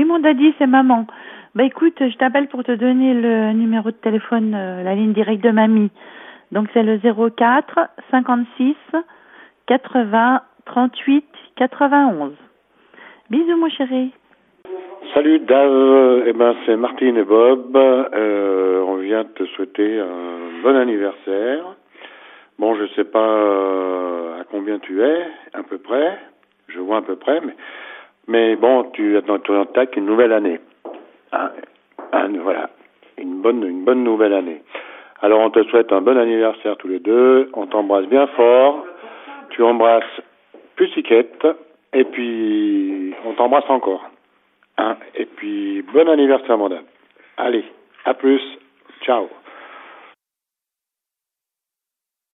Oui, mon daddy, c'est maman. Bah écoute, je t'appelle pour te donner le numéro de téléphone, euh, la ligne directe de mamie. Donc c'est le 04 56 80 38 91. Bisous, mon chéri. Salut Dave, eh ben c'est Martine et Bob. Euh, on vient te souhaiter un bon anniversaire. Bon, je sais pas euh, à combien tu es, à peu près. Je vois à peu près, mais mais bon, tu attaques une nouvelle année. Voilà, une bonne une bonne nouvelle année. Alors on te souhaite un bon anniversaire tous les deux. On t'embrasse bien fort. Tu embrasses Pussiquette et puis on t'embrasse encore. Hein, et puis, bon anniversaire, madame. Allez, à plus. Ciao.